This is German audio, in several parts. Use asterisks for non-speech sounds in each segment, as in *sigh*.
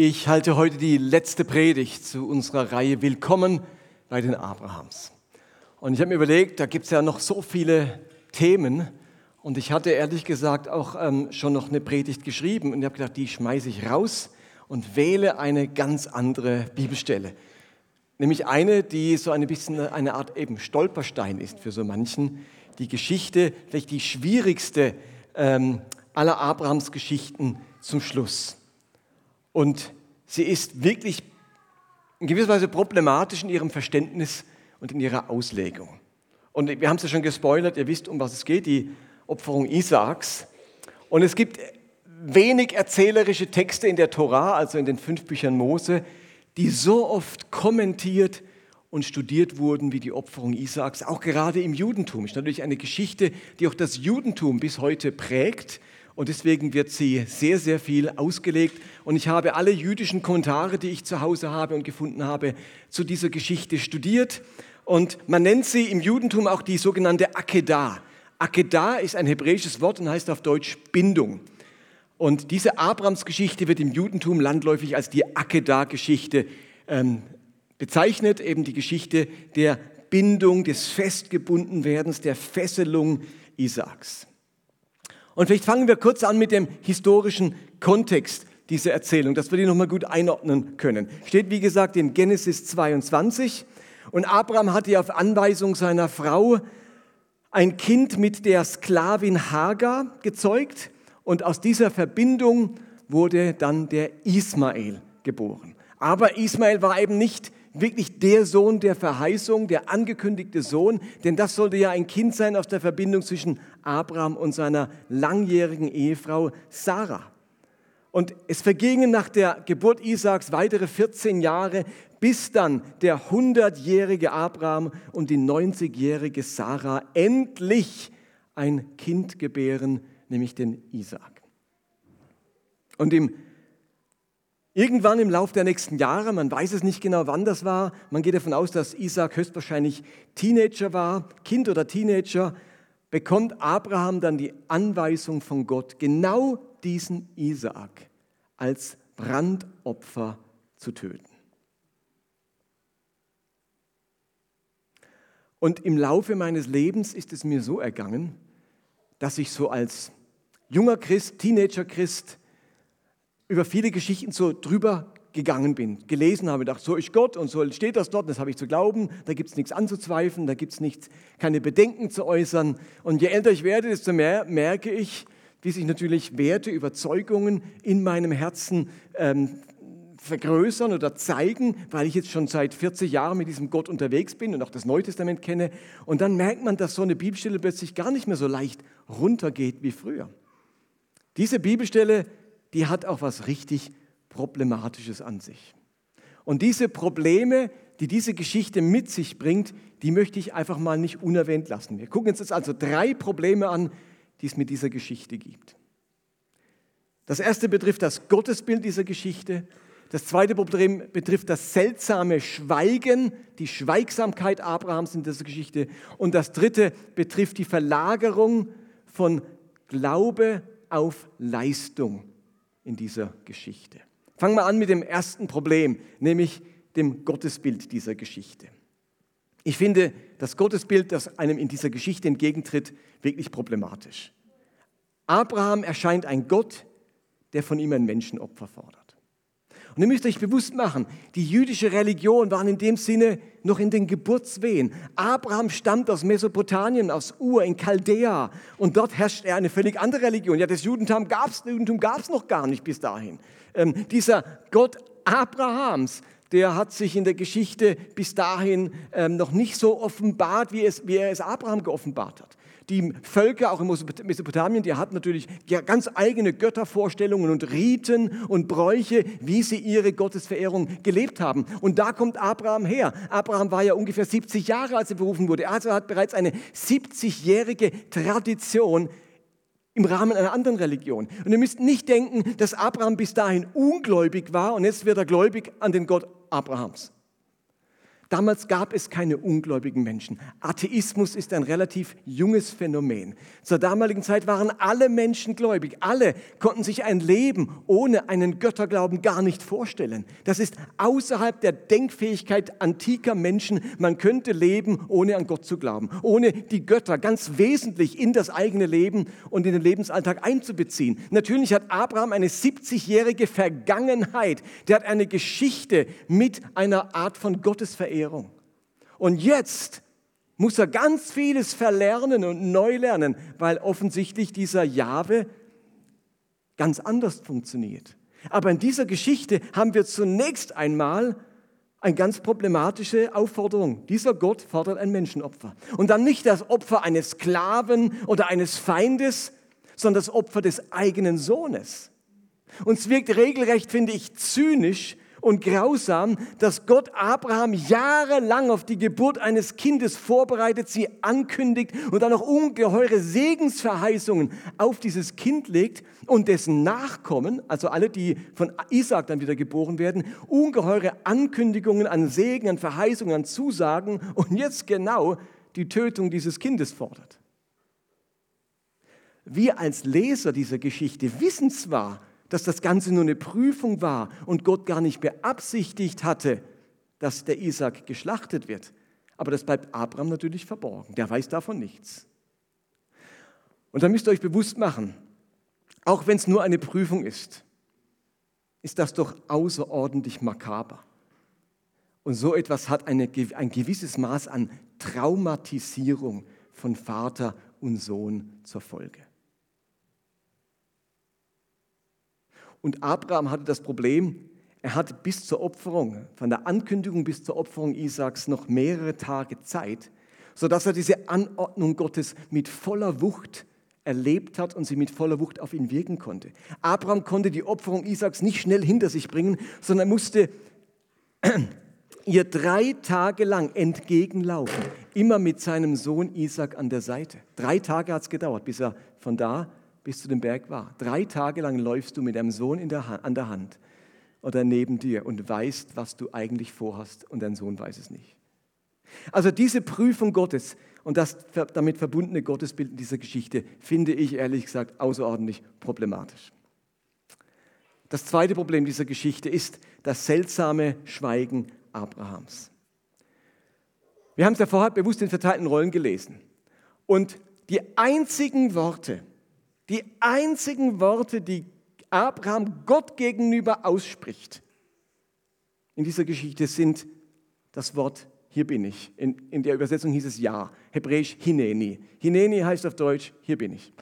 Ich halte heute die letzte Predigt zu unserer Reihe Willkommen bei den Abrahams. Und ich habe mir überlegt, da gibt es ja noch so viele Themen. Und ich hatte ehrlich gesagt auch ähm, schon noch eine Predigt geschrieben. Und ich habe gedacht, die schmeiße ich raus und wähle eine ganz andere Bibelstelle. Nämlich eine, die so ein bisschen eine Art eben Stolperstein ist für so manchen. Die Geschichte, vielleicht die schwierigste ähm, aller Abrahams Geschichten zum Schluss. Und sie ist wirklich in gewisser Weise problematisch in ihrem Verständnis und in ihrer Auslegung. Und wir haben es ja schon gespoilert, ihr wisst, um was es geht, die Opferung Isaaks. Und es gibt wenig erzählerische Texte in der Tora, also in den fünf Büchern Mose, die so oft kommentiert und studiert wurden wie die Opferung Isaaks, auch gerade im Judentum. Es ist natürlich eine Geschichte, die auch das Judentum bis heute prägt und deswegen wird sie sehr, sehr viel ausgelegt. Und ich habe alle jüdischen Kommentare, die ich zu Hause habe und gefunden habe, zu dieser Geschichte studiert. Und man nennt sie im Judentum auch die sogenannte Akedah. Akedah ist ein hebräisches Wort und heißt auf Deutsch Bindung. Und diese Abrams-Geschichte wird im Judentum landläufig als die Akedah-Geschichte ähm, bezeichnet, eben die Geschichte der Bindung, des Festgebundenwerdens, der Fesselung Isaaks. Und vielleicht fangen wir kurz an mit dem historischen Kontext dieser Erzählung, dass wir die nochmal gut einordnen können. Steht, wie gesagt, in Genesis 22. Und Abraham hatte auf Anweisung seiner Frau ein Kind mit der Sklavin Hagar gezeugt. Und aus dieser Verbindung wurde dann der Ismael geboren. Aber Ismael war eben nicht wirklich der Sohn der Verheißung, der angekündigte Sohn, denn das sollte ja ein Kind sein aus der Verbindung zwischen Abraham und seiner langjährigen Ehefrau Sarah. Und es vergingen nach der Geburt Isaaks weitere 14 Jahre, bis dann der 100-jährige Abraham und die 90-jährige Sarah endlich ein Kind gebären, nämlich den Isaak. Und im Irgendwann im Laufe der nächsten Jahre, man weiß es nicht genau, wann das war, man geht davon aus, dass Isaac höchstwahrscheinlich Teenager war, Kind oder Teenager, bekommt Abraham dann die Anweisung von Gott, genau diesen Isaak als Brandopfer zu töten. Und im Laufe meines Lebens ist es mir so ergangen, dass ich so als junger Christ, Teenager-Christ, über viele Geschichten so drüber gegangen bin, gelesen habe, dachte, so ist Gott und so steht das dort, das habe ich zu glauben, da gibt es nichts anzuzweifeln, da gibt es keine Bedenken zu äußern. Und je älter ich werde, desto mehr merke ich, wie sich natürlich Werte, Überzeugungen in meinem Herzen ähm, vergrößern oder zeigen, weil ich jetzt schon seit 40 Jahren mit diesem Gott unterwegs bin und auch das Neue Testament kenne. Und dann merkt man, dass so eine Bibelstelle plötzlich gar nicht mehr so leicht runtergeht wie früher. Diese Bibelstelle die hat auch was richtig Problematisches an sich. Und diese Probleme, die diese Geschichte mit sich bringt, die möchte ich einfach mal nicht unerwähnt lassen. Wir gucken uns jetzt also drei Probleme an, die es mit dieser Geschichte gibt. Das erste betrifft das Gottesbild dieser Geschichte. Das zweite Problem betrifft das seltsame Schweigen, die Schweigsamkeit Abrahams in dieser Geschichte. Und das dritte betrifft die Verlagerung von Glaube auf Leistung in dieser Geschichte. Fangen wir an mit dem ersten Problem, nämlich dem Gottesbild dieser Geschichte. Ich finde das Gottesbild, das einem in dieser Geschichte entgegentritt, wirklich problematisch. Abraham erscheint ein Gott, der von ihm ein Menschenopfer fordert. Und ihr müsst euch bewusst machen, die jüdische Religion war in dem Sinne noch in den Geburtswehen. Abraham stammt aus Mesopotamien, aus Ur in Chaldea. Und dort herrscht er eine völlig andere Religion. Ja, das Judentum gab es Judentum gab's noch gar nicht bis dahin. Ähm, dieser Gott Abrahams, der hat sich in der Geschichte bis dahin ähm, noch nicht so offenbart, wie, es, wie er es Abraham geoffenbart hat. Die Völker, auch in Mesopotamien, die hatten natürlich ganz eigene Göttervorstellungen und Riten und Bräuche, wie sie ihre Gottesverehrung gelebt haben. Und da kommt Abraham her. Abraham war ja ungefähr 70 Jahre, als er berufen wurde. Also er hat bereits eine 70-jährige Tradition im Rahmen einer anderen Religion. Und ihr müsst nicht denken, dass Abraham bis dahin ungläubig war und jetzt wird er gläubig an den Gott Abrahams. Damals gab es keine ungläubigen Menschen. Atheismus ist ein relativ junges Phänomen. Zur damaligen Zeit waren alle Menschen gläubig. Alle konnten sich ein Leben ohne einen Götterglauben gar nicht vorstellen. Das ist außerhalb der Denkfähigkeit antiker Menschen. Man könnte leben, ohne an Gott zu glauben, ohne die Götter ganz wesentlich in das eigene Leben und in den Lebensalltag einzubeziehen. Natürlich hat Abraham eine 70-jährige Vergangenheit. Der hat eine Geschichte mit einer Art von Gottesverehrung Verehrung. Und jetzt muss er ganz vieles verlernen und neu lernen, weil offensichtlich dieser Jahwe ganz anders funktioniert. Aber in dieser Geschichte haben wir zunächst einmal eine ganz problematische Aufforderung. Dieser Gott fordert ein Menschenopfer. Und dann nicht das Opfer eines Sklaven oder eines Feindes, sondern das Opfer des eigenen Sohnes. Und es wirkt regelrecht, finde ich, zynisch, und grausam, dass Gott Abraham jahrelang auf die Geburt eines Kindes vorbereitet, sie ankündigt und dann noch ungeheure Segensverheißungen auf dieses Kind legt und dessen Nachkommen, also alle, die von Isaac dann wieder geboren werden, ungeheure Ankündigungen an Segen, an Verheißungen, an Zusagen und jetzt genau die Tötung dieses Kindes fordert. Wir als Leser dieser Geschichte wissen zwar, dass das Ganze nur eine Prüfung war und Gott gar nicht beabsichtigt hatte, dass der Isaac geschlachtet wird. Aber das bleibt Abraham natürlich verborgen. Der weiß davon nichts. Und da müsst ihr euch bewusst machen, auch wenn es nur eine Prüfung ist, ist das doch außerordentlich makaber. Und so etwas hat eine, ein gewisses Maß an Traumatisierung von Vater und Sohn zur Folge. Und Abraham hatte das Problem, er hatte bis zur Opferung, von der Ankündigung bis zur Opferung Isaaks noch mehrere Tage Zeit, sodass er diese Anordnung Gottes mit voller Wucht erlebt hat und sie mit voller Wucht auf ihn wirken konnte. Abraham konnte die Opferung Isaaks nicht schnell hinter sich bringen, sondern musste *clears throat* ihr drei Tage lang entgegenlaufen, immer mit seinem Sohn Isaac an der Seite. Drei Tage hat es gedauert, bis er von da bis zu dem Berg war. Drei Tage lang läufst du mit deinem Sohn der an der Hand oder neben dir und weißt, was du eigentlich vorhast und dein Sohn weiß es nicht. Also diese Prüfung Gottes und das damit verbundene Gottesbild in dieser Geschichte finde ich ehrlich gesagt außerordentlich problematisch. Das zweite Problem dieser Geschichte ist das seltsame Schweigen Abrahams. Wir haben es ja vorher bewusst in verteilten Rollen gelesen. Und die einzigen Worte, die einzigen Worte, die Abraham Gott gegenüber ausspricht in dieser Geschichte sind das Wort hier bin ich. In, in der Übersetzung hieß es ja, hebräisch Hineni. Hineni heißt auf Deutsch hier bin ich.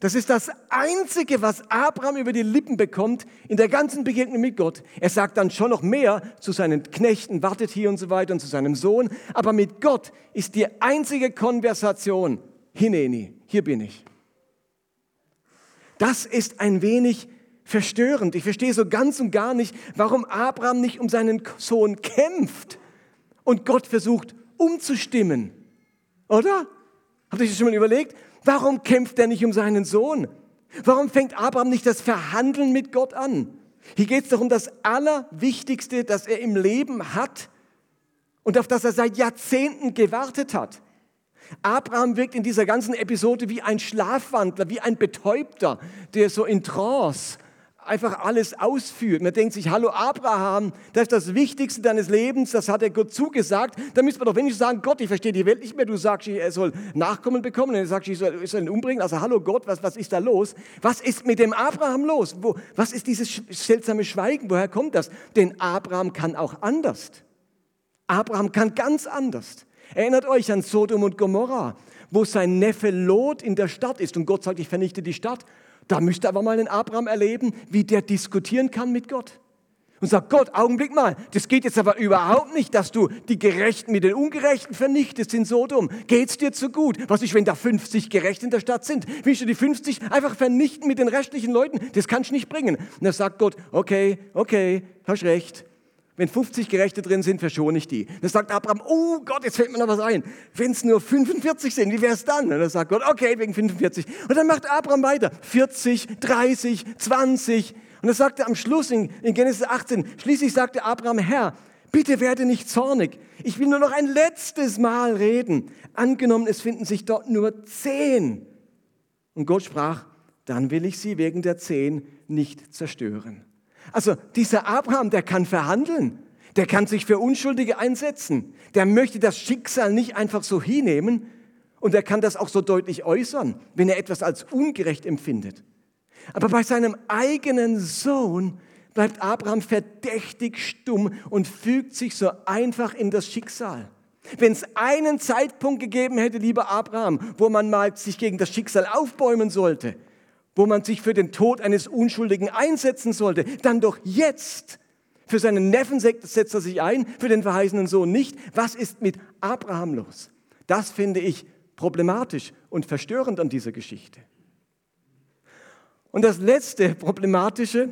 Das ist das Einzige, was Abraham über die Lippen bekommt in der ganzen Begegnung mit Gott. Er sagt dann schon noch mehr zu seinen Knechten, wartet hier und so weiter und zu seinem Sohn. Aber mit Gott ist die einzige Konversation Hineni, hier bin ich. Das ist ein wenig verstörend. Ich verstehe so ganz und gar nicht, warum Abraham nicht um seinen Sohn kämpft und Gott versucht umzustimmen. Oder? Habt ihr euch das schon mal überlegt? Warum kämpft er nicht um seinen Sohn? Warum fängt Abraham nicht das Verhandeln mit Gott an? Hier geht es darum, das Allerwichtigste, das er im Leben hat und auf das er seit Jahrzehnten gewartet hat. Abraham wirkt in dieser ganzen Episode wie ein Schlafwandler, wie ein Betäubter, der so in Trance einfach alles ausführt. Man denkt sich, hallo Abraham, das ist das Wichtigste deines Lebens, das hat er Gott zugesagt. Da müsste man doch wenigstens sagen, Gott, ich verstehe die Welt nicht mehr. Du sagst, er soll Nachkommen bekommen, und er sagt, ich soll, ihn umbringen. Also hallo Gott, was, was ist da los? Was ist mit dem Abraham los? Wo, was ist dieses seltsame Schweigen? Woher kommt das? Denn Abraham kann auch anders. Abraham kann ganz anders. Erinnert euch an Sodom und Gomorra, wo sein Neffe Lot in der Stadt ist und Gott sagt, ich vernichte die Stadt. Da müsst ihr aber mal den Abraham erleben, wie der diskutieren kann mit Gott. Und sagt, Gott, Augenblick mal, das geht jetzt aber überhaupt nicht, dass du die Gerechten mit den Ungerechten vernichtest in Sodom. Geht's dir zu gut? Was ist, wenn da 50 Gerechte in der Stadt sind? Willst du die 50 einfach vernichten mit den restlichen Leuten? Das kannst du nicht bringen. Und da sagt Gott, okay, okay, hast recht. Wenn 50 Gerechte drin sind, verschone ich die. Dann sagt Abraham, oh Gott, jetzt fällt mir noch was ein. Wenn es nur 45 sind, wie wäre es dann? Und dann sagt Gott, okay, wegen 45. Und dann macht Abraham weiter. 40, 30, 20. Und dann sagt er am Schluss in, in Genesis 18, schließlich sagte Abraham, Herr, bitte werde nicht zornig. Ich will nur noch ein letztes Mal reden. Angenommen, es finden sich dort nur zehn. Und Gott sprach, dann will ich sie wegen der zehn nicht zerstören. Also dieser Abraham, der kann verhandeln. Der kann sich für Unschuldige einsetzen. Der möchte das Schicksal nicht einfach so hinnehmen. Und er kann das auch so deutlich äußern, wenn er etwas als ungerecht empfindet. Aber bei seinem eigenen Sohn bleibt Abraham verdächtig stumm und fügt sich so einfach in das Schicksal. Wenn es einen Zeitpunkt gegeben hätte, lieber Abraham, wo man mal sich gegen das Schicksal aufbäumen sollte, wo man sich für den Tod eines Unschuldigen einsetzen sollte, dann doch jetzt. Für seinen Neffen setzt er sich ein, für den verheißenen Sohn nicht. Was ist mit Abraham los? Das finde ich problematisch und verstörend an dieser Geschichte. Und das letzte Problematische,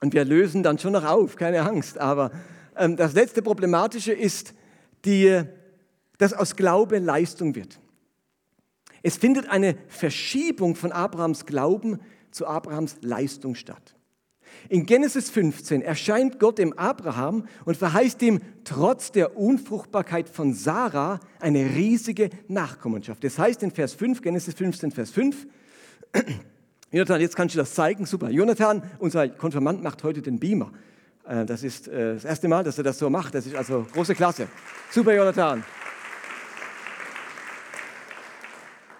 und wir lösen dann schon noch auf, keine Angst, aber ähm, das letzte Problematische ist, die, dass aus Glaube Leistung wird. Es findet eine Verschiebung von Abrahams Glauben zu Abrahams Leistung statt. In Genesis 15 erscheint Gott dem Abraham und verheißt ihm trotz der Unfruchtbarkeit von Sarah eine riesige Nachkommenschaft. Das heißt in Vers 5, Genesis 15, Vers 5, *clears throat* Jonathan, jetzt kannst du das zeigen, super. Jonathan, unser Konfirmand, macht heute den Beamer. Äh, das ist äh, das erste Mal, dass er das so macht. Das ist also große Klasse. Super, Jonathan.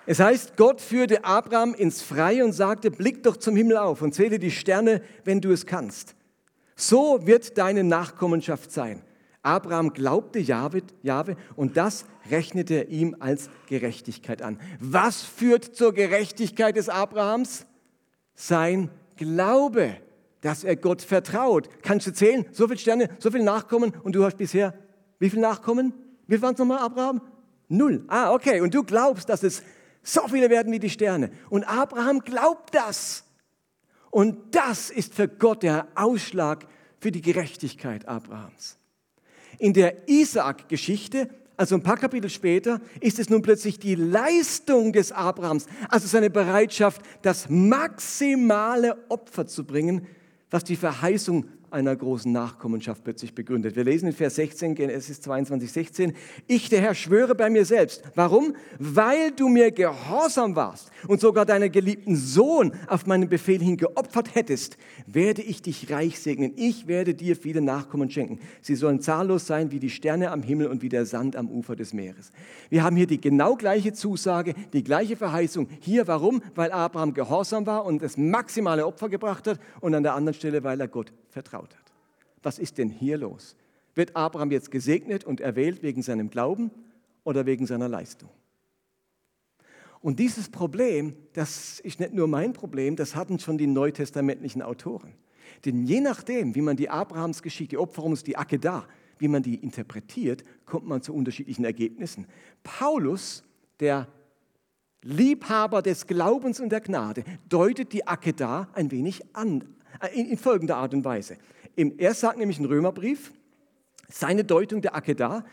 Es heißt, Gott führte Abraham ins Freie und sagte, blick doch zum Himmel auf und zähle die Sterne, wenn du es kannst. So wird deine Nachkommenschaft sein. Abraham glaubte Jahwe, Jahwe und das rechnete er ihm als Gerechtigkeit an. Was führt zur Gerechtigkeit des Abrahams? Sein Glaube, dass er Gott vertraut. Kannst du zählen? So viele Sterne, so viele Nachkommen und du hast bisher wie viele Nachkommen? Wie waren es nochmal, Abraham? Null. Ah, okay. Und du glaubst, dass es so viele werden wie die Sterne. Und Abraham glaubt das. Und das ist für Gott der Ausschlag für die Gerechtigkeit Abrahams. In der Isaak-Geschichte, also ein paar Kapitel später, ist es nun plötzlich die Leistung des Abrahams, also seine Bereitschaft, das maximale Opfer zu bringen, was die Verheißung einer großen Nachkommenschaft plötzlich begründet. Wir lesen in Vers 16, Genesis 22, 16, ich der Herr schwöre bei mir selbst. Warum? Weil du mir gehorsam warst und sogar deinen geliebten Sohn auf meinen Befehl hin geopfert hättest, werde ich dich reich segnen. Ich werde dir viele Nachkommen schenken. Sie sollen zahllos sein wie die Sterne am Himmel und wie der Sand am Ufer des Meeres. Wir haben hier die genau gleiche Zusage, die gleiche Verheißung. Hier warum? Weil Abraham gehorsam war und das maximale Opfer gebracht hat und an der anderen Stelle, weil er Gott vertraut. Was ist denn hier los? Wird Abraham jetzt gesegnet und erwählt wegen seinem Glauben oder wegen seiner Leistung? Und dieses Problem, das ist nicht nur mein Problem, das hatten schon die neutestamentlichen Autoren. Denn je nachdem, wie man die Abrahamsgeschichte, die Opferungs, die Akedah, wie man die interpretiert, kommt man zu unterschiedlichen Ergebnissen. Paulus, der Liebhaber des Glaubens und der Gnade, deutet die Akedah ein wenig an, in folgender Art und Weise. Er sagt nämlich im Römerbrief, seine Deutung der Akedah,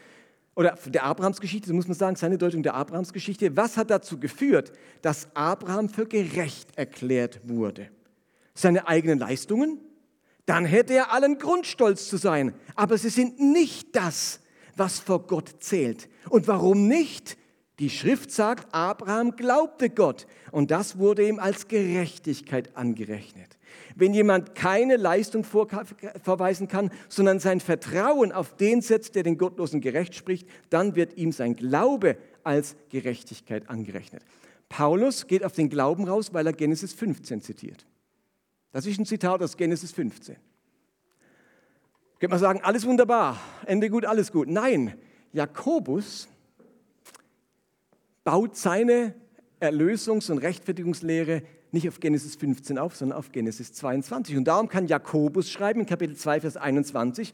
oder der Abrahamsgeschichte, so muss man sagen, seine Deutung der Abrahamsgeschichte, was hat dazu geführt, dass Abraham für gerecht erklärt wurde? Seine eigenen Leistungen? Dann hätte er allen Grund, stolz zu sein. Aber sie sind nicht das, was vor Gott zählt. Und warum nicht? Die Schrift sagt, Abraham glaubte Gott und das wurde ihm als Gerechtigkeit angerechnet. Wenn jemand keine Leistung vorweisen kann, sondern sein Vertrauen auf den setzt, der den Gottlosen gerecht spricht, dann wird ihm sein Glaube als Gerechtigkeit angerechnet. Paulus geht auf den Glauben raus, weil er Genesis 15 zitiert. Das ist ein Zitat aus Genesis 15. Könnte man sagen, alles wunderbar, Ende gut, alles gut. Nein, Jakobus baut seine Erlösungs- und Rechtfertigungslehre nicht auf Genesis 15 auf, sondern auf Genesis 22. Und darum kann Jakobus schreiben in Kapitel 2, Vers 21,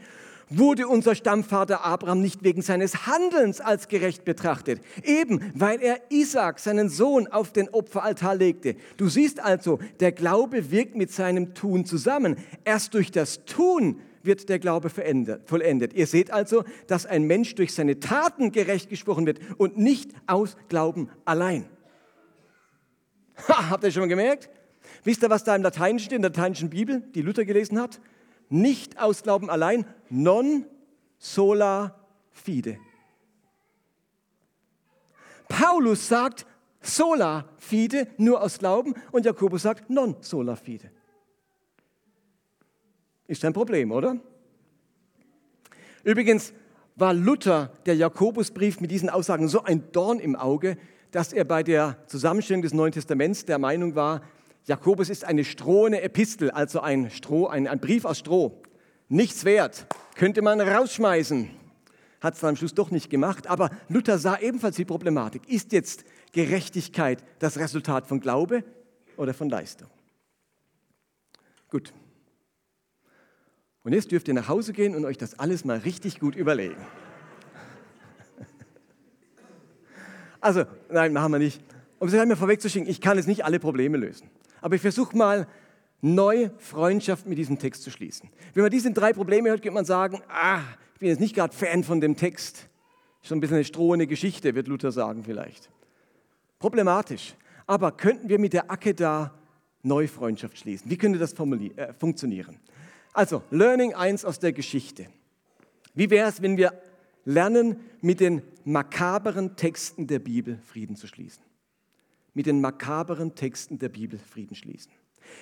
wurde unser Stammvater Abraham nicht wegen seines Handelns als gerecht betrachtet, eben weil er Isaac, seinen Sohn, auf den Opferaltar legte. Du siehst also, der Glaube wirkt mit seinem Tun zusammen. Erst durch das Tun wird der Glaube vollendet. Ihr seht also, dass ein Mensch durch seine Taten gerecht gesprochen wird und nicht aus Glauben allein. Ha, habt ihr schon mal gemerkt? Wisst ihr, was da im Lateinischen steht, in der lateinischen Bibel, die Luther gelesen hat? Nicht aus Glauben allein, non sola fide. Paulus sagt sola fide, nur aus Glauben, und Jakobus sagt non sola fide. Ist ein Problem, oder? Übrigens war Luther, der Jakobusbrief mit diesen Aussagen so ein Dorn im Auge, dass er bei der Zusammenstellung des Neuen Testaments der Meinung war, Jakobus ist eine strohene Epistel, also ein, Stroh, ein, ein Brief aus Stroh. Nichts wert, könnte man rausschmeißen. Hat es dann am Schluss doch nicht gemacht, aber Luther sah ebenfalls die Problematik. Ist jetzt Gerechtigkeit das Resultat von Glaube oder von Leistung? Gut. Und jetzt dürft ihr nach Hause gehen und euch das alles mal richtig gut überlegen. Also, nein, machen wir nicht. Um es mir vorwegzuschicken, ich kann jetzt nicht alle Probleme lösen. Aber ich versuche mal, neue Freundschaft mit diesem Text zu schließen. Wenn man diese drei Probleme hört, könnte man sagen, ah, ich bin jetzt nicht gerade Fan von dem Text. Schon ein bisschen eine strohende Geschichte, wird Luther sagen vielleicht. Problematisch. Aber könnten wir mit der Acke da neue Freundschaft schließen? Wie könnte das äh, funktionieren? Also, Learning 1 aus der Geschichte. Wie wäre es, wenn wir lernen, mit den makaberen Texten der Bibel Frieden zu schließen? Mit den makaberen Texten der Bibel Frieden schließen.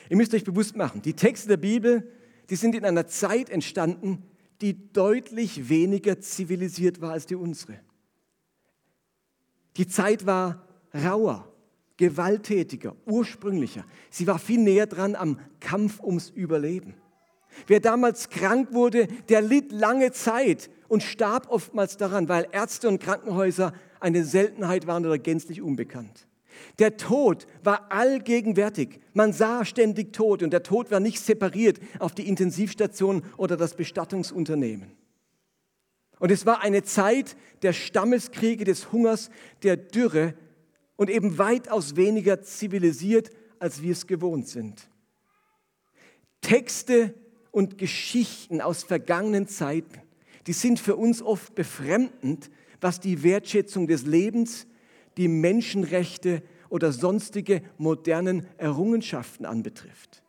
Ihr müsst euch bewusst machen, die Texte der Bibel, die sind in einer Zeit entstanden, die deutlich weniger zivilisiert war als die unsere. Die Zeit war rauer, gewalttätiger, ursprünglicher. Sie war viel näher dran am Kampf ums Überleben. Wer damals krank wurde, der litt lange Zeit und starb oftmals daran, weil Ärzte und Krankenhäuser eine Seltenheit waren oder gänzlich unbekannt. Der Tod war allgegenwärtig. Man sah ständig Tod und der Tod war nicht separiert auf die Intensivstation oder das Bestattungsunternehmen. Und es war eine Zeit der Stammeskriege, des Hungers, der Dürre und eben weitaus weniger zivilisiert, als wir es gewohnt sind. Texte und Geschichten aus vergangenen Zeiten, die sind für uns oft befremdend, was die Wertschätzung des Lebens, die Menschenrechte oder sonstige modernen Errungenschaften anbetrifft.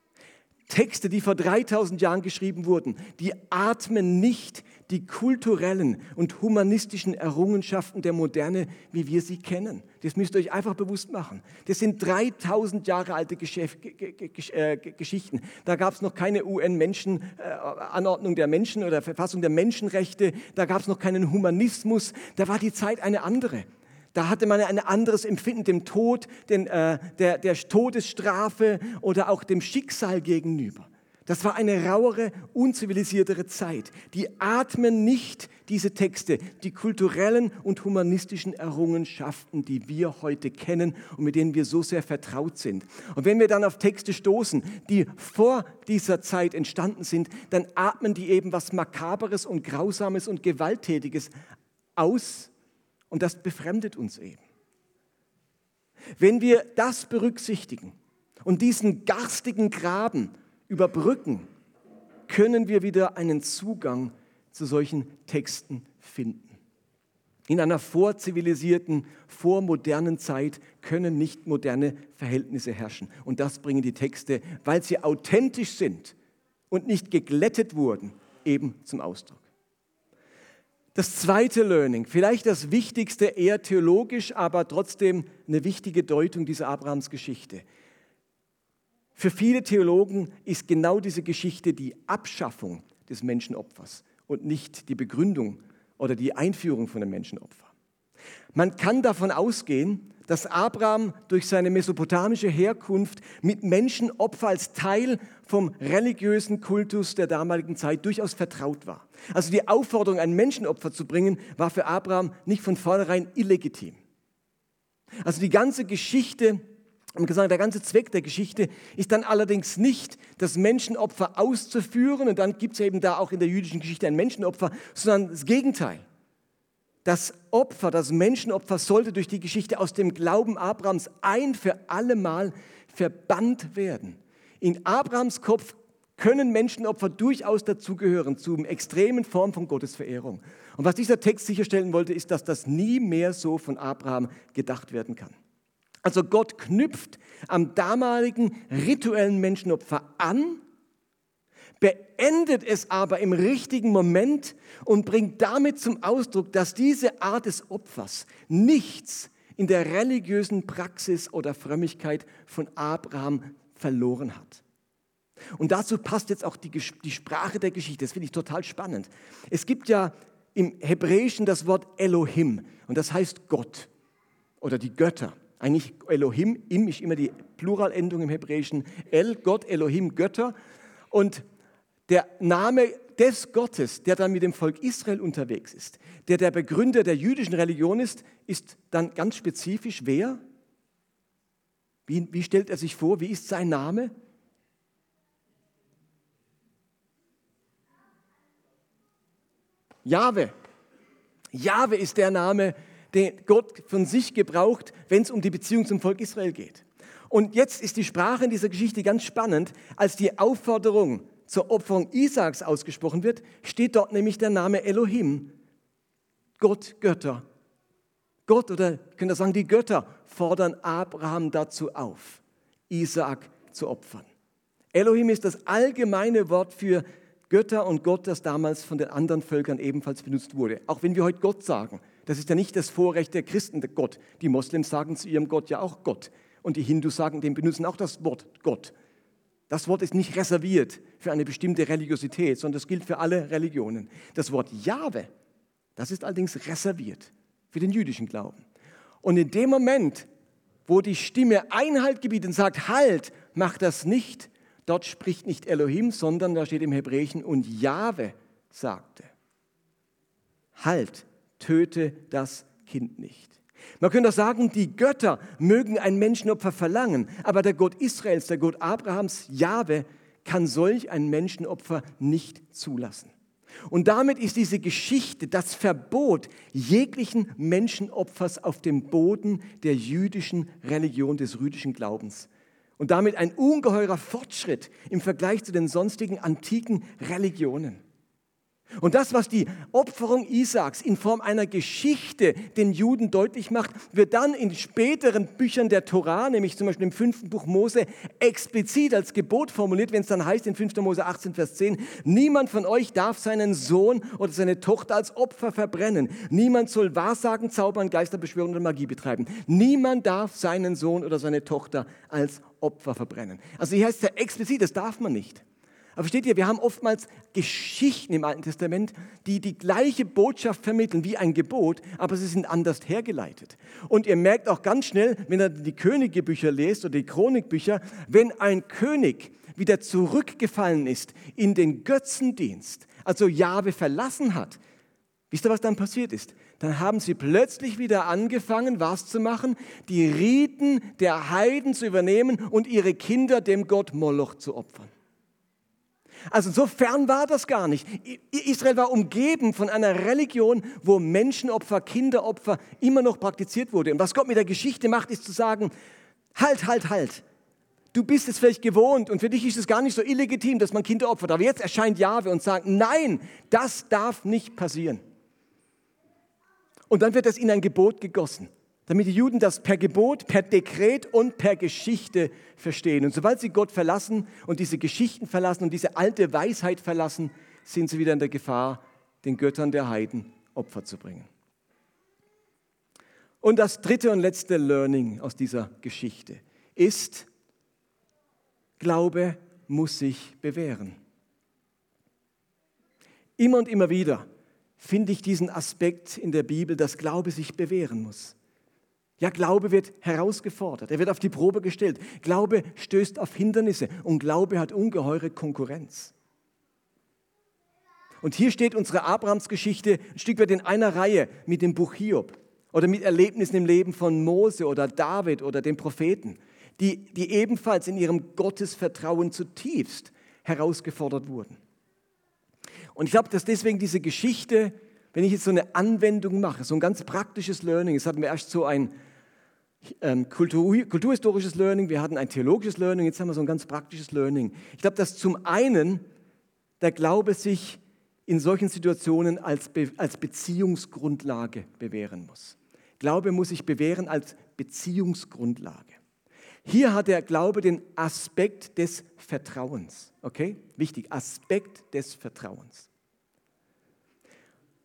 Texte, die vor 3000 Jahren geschrieben wurden, die atmen nicht die kulturellen und humanistischen Errungenschaften der Moderne, wie wir sie kennen. Das müsst ihr euch einfach bewusst machen. Das sind 3000 Jahre alte äh, Geschichten. Da gab es noch keine UN-Anordnung der Menschen oder Verfassung der Menschenrechte. Da gab es noch keinen Humanismus. Da war die Zeit eine andere. Da hatte man ein anderes Empfinden dem Tod, den, äh, der, der Todesstrafe oder auch dem Schicksal gegenüber. Das war eine rauere, unzivilisiertere Zeit. Die atmen nicht diese Texte, die kulturellen und humanistischen Errungenschaften, die wir heute kennen und mit denen wir so sehr vertraut sind. Und wenn wir dann auf Texte stoßen, die vor dieser Zeit entstanden sind, dann atmen die eben was Makaberes und Grausames und Gewalttätiges aus und das befremdet uns eben. Wenn wir das berücksichtigen und diesen garstigen Graben überbrücken, können wir wieder einen Zugang zu solchen Texten finden. In einer vorzivilisierten, vormodernen Zeit können nicht moderne Verhältnisse herrschen. Und das bringen die Texte, weil sie authentisch sind und nicht geglättet wurden, eben zum Ausdruck. Das zweite Learning, vielleicht das wichtigste, eher theologisch, aber trotzdem eine wichtige Deutung dieser Abrahams Geschichte. Für viele Theologen ist genau diese Geschichte die Abschaffung des Menschenopfers und nicht die Begründung oder die Einführung von einem Menschenopfer. Man kann davon ausgehen, dass Abraham durch seine mesopotamische Herkunft mit Menschenopfer als Teil vom religiösen Kultus der damaligen Zeit durchaus vertraut war. Also die Aufforderung, ein Menschenopfer zu bringen, war für Abraham nicht von vornherein illegitim. Also die ganze Geschichte und gesagt, der ganze Zweck der Geschichte ist dann allerdings nicht, das Menschenopfer auszuführen, und dann gibt es eben da auch in der jüdischen Geschichte ein Menschenopfer, sondern das Gegenteil. Das Opfer, das Menschenopfer sollte durch die Geschichte aus dem Glauben Abrahams ein für allemal verbannt werden. In Abrahams Kopf können Menschenopfer durchaus dazugehören zu extremen Form von Gottesverehrung. Und was dieser Text sicherstellen wollte, ist, dass das nie mehr so von Abraham gedacht werden kann. Also Gott knüpft am damaligen rituellen Menschenopfer an, beendet es aber im richtigen Moment und bringt damit zum Ausdruck, dass diese Art des Opfers nichts in der religiösen Praxis oder Frömmigkeit von Abraham verloren hat. Und dazu passt jetzt auch die, die Sprache der Geschichte. Das finde ich total spannend. Es gibt ja im Hebräischen das Wort Elohim und das heißt Gott oder die Götter. Eigentlich Elohim, im ist immer die Pluralendung im Hebräischen. El, Gott, Elohim, Götter. Und der Name des Gottes, der dann mit dem Volk Israel unterwegs ist, der der Begründer der jüdischen Religion ist, ist dann ganz spezifisch wer? Wie, wie stellt er sich vor? Wie ist sein Name? Jahwe. Jahwe ist der Name, den Gott von sich gebraucht, wenn es um die Beziehung zum Volk Israel geht. Und jetzt ist die Sprache in dieser Geschichte ganz spannend, als die Aufforderung zur Opferung Isaaks ausgesprochen wird, steht dort nämlich der Name Elohim, Gott, Götter. Gott oder könnt ihr sagen, die Götter fordern Abraham dazu auf, Isaak zu opfern. Elohim ist das allgemeine Wort für Götter und Gott, das damals von den anderen Völkern ebenfalls benutzt wurde. Auch wenn wir heute Gott sagen, das ist ja nicht das Vorrecht der Christen, der Gott. Die Moslems sagen zu ihrem Gott ja auch Gott. Und die Hindus sagen, dem benutzen auch das Wort Gott. Das Wort ist nicht reserviert für eine bestimmte Religiosität, sondern das gilt für alle Religionen. Das Wort Jahwe, das ist allerdings reserviert für den jüdischen Glauben. Und in dem Moment, wo die Stimme Einhalt gebietet und sagt, halt, mach das nicht, dort spricht nicht Elohim, sondern da steht im Hebräischen, und Jahwe sagte, halt, töte das Kind nicht. Man könnte auch sagen, die Götter mögen ein Menschenopfer verlangen, aber der Gott Israels, der Gott Abrahams, Jahwe, kann solch ein Menschenopfer nicht zulassen. Und damit ist diese Geschichte das Verbot jeglichen Menschenopfers auf dem Boden der jüdischen Religion, des jüdischen Glaubens. Und damit ein ungeheurer Fortschritt im Vergleich zu den sonstigen antiken Religionen. Und das, was die Opferung Isaaks in Form einer Geschichte den Juden deutlich macht, wird dann in späteren Büchern der Torah, nämlich zum Beispiel im fünften Buch Mose, explizit als Gebot formuliert, wenn es dann heißt in 5. Mose 18, Vers 10, niemand von euch darf seinen Sohn oder seine Tochter als Opfer verbrennen. Niemand soll Wahrsagen, Zaubern, Geisterbeschwörung oder Magie betreiben. Niemand darf seinen Sohn oder seine Tochter als Opfer verbrennen. Also hier heißt es ja explizit, das darf man nicht. Aber versteht ihr, wir haben oftmals Geschichten im Alten Testament, die die gleiche Botschaft vermitteln wie ein Gebot, aber sie sind anders hergeleitet. Und ihr merkt auch ganz schnell, wenn ihr die Königebücher lest oder die Chronikbücher, wenn ein König wieder zurückgefallen ist in den Götzendienst, also Jahwe verlassen hat, wisst ihr, was dann passiert ist? Dann haben sie plötzlich wieder angefangen, was zu machen? Die Riten der Heiden zu übernehmen und ihre Kinder dem Gott Moloch zu opfern. Also so fern war das gar nicht. Israel war umgeben von einer Religion, wo Menschenopfer, Kinderopfer immer noch praktiziert wurde. Und was Gott mit der Geschichte macht, ist zu sagen, halt, halt, halt. Du bist es vielleicht gewohnt und für dich ist es gar nicht so illegitim, dass man Kinder opfert. Aber jetzt erscheint Jahwe und sagt, nein, das darf nicht passieren. Und dann wird das in ein Gebot gegossen damit die Juden das per Gebot, per Dekret und per Geschichte verstehen. Und sobald sie Gott verlassen und diese Geschichten verlassen und diese alte Weisheit verlassen, sind sie wieder in der Gefahr, den Göttern der Heiden Opfer zu bringen. Und das dritte und letzte Learning aus dieser Geschichte ist, Glaube muss sich bewähren. Immer und immer wieder finde ich diesen Aspekt in der Bibel, dass Glaube sich bewähren muss. Ja, Glaube wird herausgefordert, er wird auf die Probe gestellt. Glaube stößt auf Hindernisse und Glaube hat ungeheure Konkurrenz. Und hier steht unsere Abrahamsgeschichte ein Stück weit in einer Reihe mit dem Buch Hiob oder mit Erlebnissen im Leben von Mose oder David oder den Propheten, die, die ebenfalls in ihrem Gottesvertrauen zutiefst herausgefordert wurden. Und ich glaube, dass deswegen diese Geschichte, wenn ich jetzt so eine Anwendung mache, so ein ganz praktisches Learning, es hatten wir erst so ein, ähm, Kultur, kulturhistorisches Learning, wir hatten ein theologisches Learning, jetzt haben wir so ein ganz praktisches Learning. Ich glaube, dass zum einen der Glaube sich in solchen Situationen als, Be als Beziehungsgrundlage bewähren muss. Glaube muss sich bewähren als Beziehungsgrundlage. hier hat der Glaube den Aspekt des Vertrauens. Okay? Wichtig, Aspekt des Vertrauens.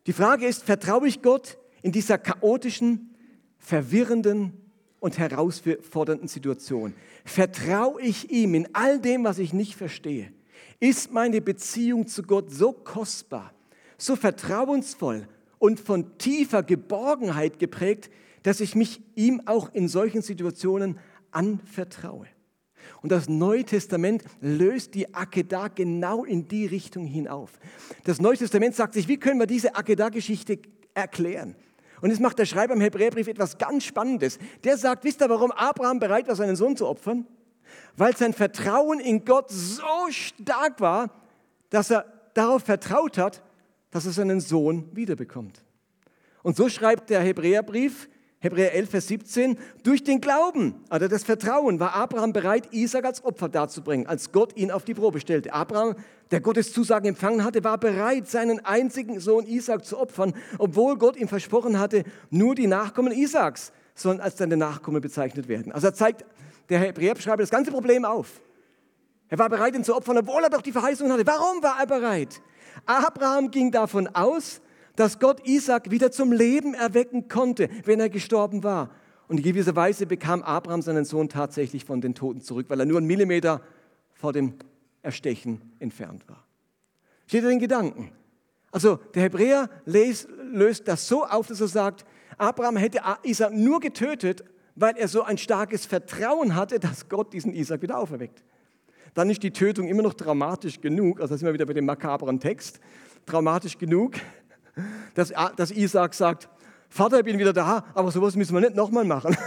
Die Frage ist, vertraue ich Gott in dieser chaotischen, verwirrenden und herausfordernden Situation? Vertraue ich ihm in all dem, was ich nicht verstehe? Ist meine Beziehung zu Gott so kostbar, so vertrauensvoll und von tiefer Geborgenheit geprägt, dass ich mich ihm auch in solchen Situationen anvertraue? Und das Neue Testament löst die Akedah genau in die Richtung hinauf. Das Neue Testament sagt sich, wie können wir diese Akedah-Geschichte erklären? Und jetzt macht der Schreiber im Hebräerbrief etwas ganz Spannendes. Der sagt, wisst ihr, warum Abraham bereit war, seinen Sohn zu opfern? Weil sein Vertrauen in Gott so stark war, dass er darauf vertraut hat, dass er seinen Sohn wiederbekommt. Und so schreibt der Hebräerbrief, Hebräer 11, Vers 17, durch den Glauben, also das Vertrauen, war Abraham bereit, Isaac als Opfer darzubringen, als Gott ihn auf die Probe stellte. Abraham, der Gottes Zusagen empfangen hatte, war bereit, seinen einzigen Sohn Isaac zu opfern, obwohl Gott ihm versprochen hatte, nur die Nachkommen Isaaks sollen als seine Nachkommen bezeichnet werden. Also er zeigt, der Hebräerschreiber, das ganze Problem auf. Er war bereit, ihn zu opfern, obwohl er doch die Verheißung hatte. Warum war er bereit? Abraham ging davon aus, dass Gott Isaac wieder zum Leben erwecken konnte, wenn er gestorben war. Und in gewisser Weise bekam Abraham seinen Sohn tatsächlich von den Toten zurück, weil er nur einen Millimeter vor dem Erstechen entfernt war. Steht ihr den Gedanken? Also der Hebräer löst das so auf, dass er sagt, Abraham hätte Isaac nur getötet, weil er so ein starkes Vertrauen hatte, dass Gott diesen Isaac wieder auferweckt. Dann ist die Tötung immer noch dramatisch genug, also da sind wir wieder bei dem makabren Text, dramatisch genug, dass, dass Isaac sagt, Vater, ich bin wieder da, aber sowas müssen wir nicht nochmal machen. *laughs*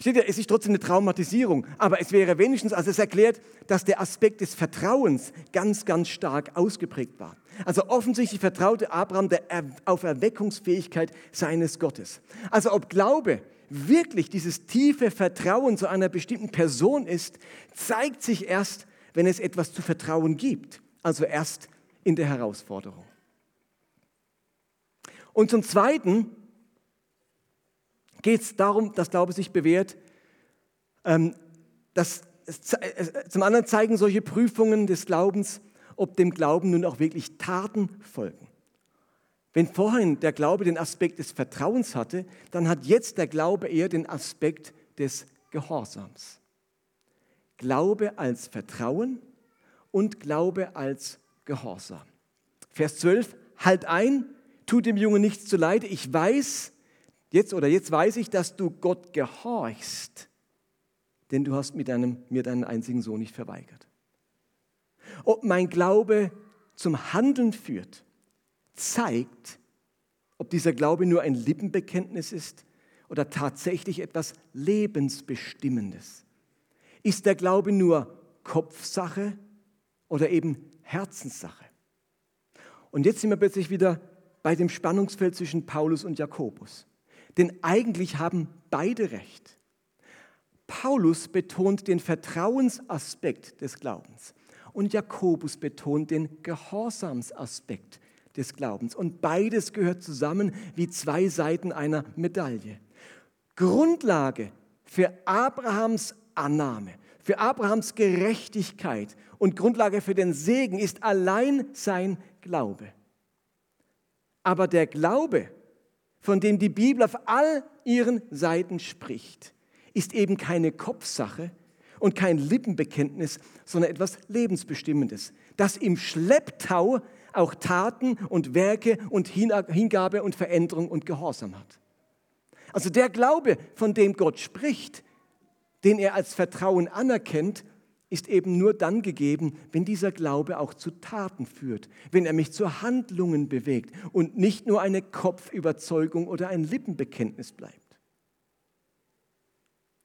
Steht ja, es ist trotzdem eine Traumatisierung, aber es wäre wenigstens, also es erklärt, dass der Aspekt des Vertrauens ganz, ganz stark ausgeprägt war. Also offensichtlich vertraute Abraham der auf Erweckungsfähigkeit seines Gottes. Also ob Glaube wirklich dieses tiefe Vertrauen zu einer bestimmten Person ist, zeigt sich erst, wenn es etwas zu vertrauen gibt. Also erst in der Herausforderung. Und zum Zweiten geht es darum, dass Glaube sich bewährt. Ähm, dass, zum anderen zeigen solche Prüfungen des Glaubens, ob dem Glauben nun auch wirklich Taten folgen. Wenn vorhin der Glaube den Aspekt des Vertrauens hatte, dann hat jetzt der Glaube eher den Aspekt des Gehorsams. Glaube als Vertrauen und Glaube als Gehorsam. Vers 12, halt ein, tut dem Jungen nichts zuleide. Ich weiß, jetzt oder jetzt weiß ich, dass du Gott gehorchst, denn du hast mir deinen, mir deinen einzigen Sohn nicht verweigert. Ob mein Glaube zum Handeln führt, zeigt, ob dieser Glaube nur ein Lippenbekenntnis ist oder tatsächlich etwas Lebensbestimmendes. Ist der Glaube nur Kopfsache oder eben Herzenssache? Und jetzt sind wir plötzlich wieder bei dem Spannungsfeld zwischen Paulus und Jakobus. Denn eigentlich haben beide recht. Paulus betont den Vertrauensaspekt des Glaubens und Jakobus betont den Gehorsamsaspekt des Glaubens. Und beides gehört zusammen wie zwei Seiten einer Medaille. Grundlage für Abrahams Annahme, für Abrahams Gerechtigkeit und Grundlage für den Segen ist allein sein Glaube. Aber der Glaube, von dem die Bibel auf all ihren Seiten spricht, ist eben keine Kopfsache und kein Lippenbekenntnis, sondern etwas Lebensbestimmendes, das im Schlepptau auch Taten und Werke und Hingabe und Veränderung und Gehorsam hat. Also der Glaube, von dem Gott spricht, den er als Vertrauen anerkennt, ist eben nur dann gegeben, wenn dieser Glaube auch zu Taten führt, wenn er mich zu Handlungen bewegt und nicht nur eine Kopfüberzeugung oder ein Lippenbekenntnis bleibt.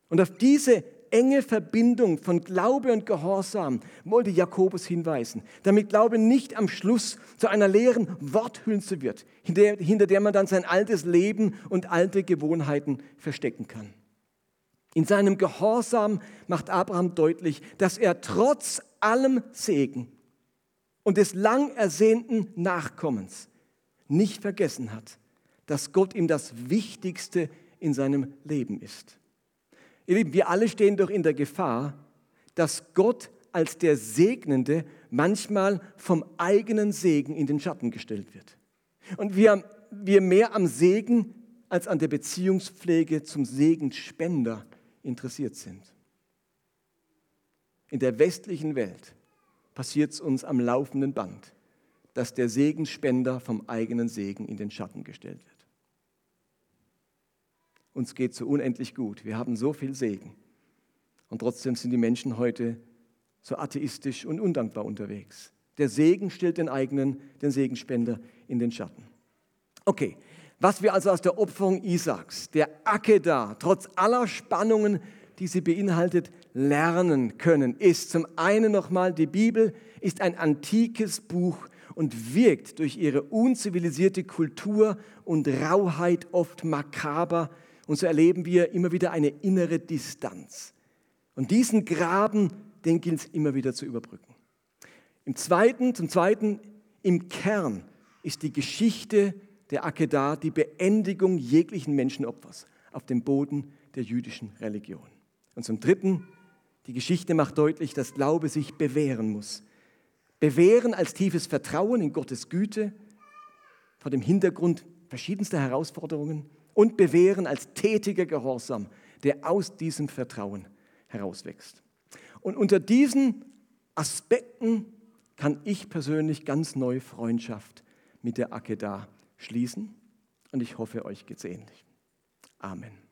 Und auf diese enge Verbindung von Glaube und Gehorsam wollte Jakobus hinweisen, damit Glaube nicht am Schluss zu einer leeren Worthülse wird, hinter, der man dann sein altes Leben und alte Gewohnheiten verstecken kann. In seinem Gehorsam macht Abraham deutlich, dass er trotz allem Segen und des lang ersehnten Nachkommens nicht vergessen hat, dass Gott ihm das Wichtigste in seinem Leben ist. Ihr Lieben, wir alle stehen doch in der Gefahr, dass Gott als der Segnende manchmal vom eigenen Segen in den Schatten gestellt wird. Und wir, wir mehr am Segen als an der Beziehungspflege zum Segenspender interessiert sind. In der westlichen Welt passiert es uns am laufenden Band, dass der Segenspender vom eigenen Segen in den Schatten gestellt wird. Uns geht so unendlich gut. Wir haben so viel Segen. Und trotzdem sind die Menschen heute so atheistisch und undankbar unterwegs. Der Segen stellt den eigenen, den Segenspender in den Schatten. Okay, was wir also aus der Opferung Isaaks, der Akedah, trotz aller Spannungen, die sie beinhaltet, lernen können, ist zum einen nochmal, die Bibel ist ein antikes Buch und wirkt durch ihre unzivilisierte Kultur und Rauheit oft makaber. Und so erleben wir immer wieder eine innere Distanz. Und diesen Graben, den gilt es immer wieder zu überbrücken. Im zweiten, zum zweiten, im Kern ist die Geschichte der Akedah die Beendigung jeglichen Menschenopfers auf dem Boden der jüdischen Religion. Und zum Dritten, die Geschichte macht deutlich, dass Glaube sich bewähren muss. Bewähren als tiefes Vertrauen in Gottes Güte vor dem Hintergrund verschiedenster Herausforderungen und bewähren als tätiger Gehorsam, der aus diesem Vertrauen herauswächst. Und unter diesen Aspekten kann ich persönlich ganz neue Freundschaft mit der Akedah schließen und ich hoffe, euch geht's ähnlich. Amen.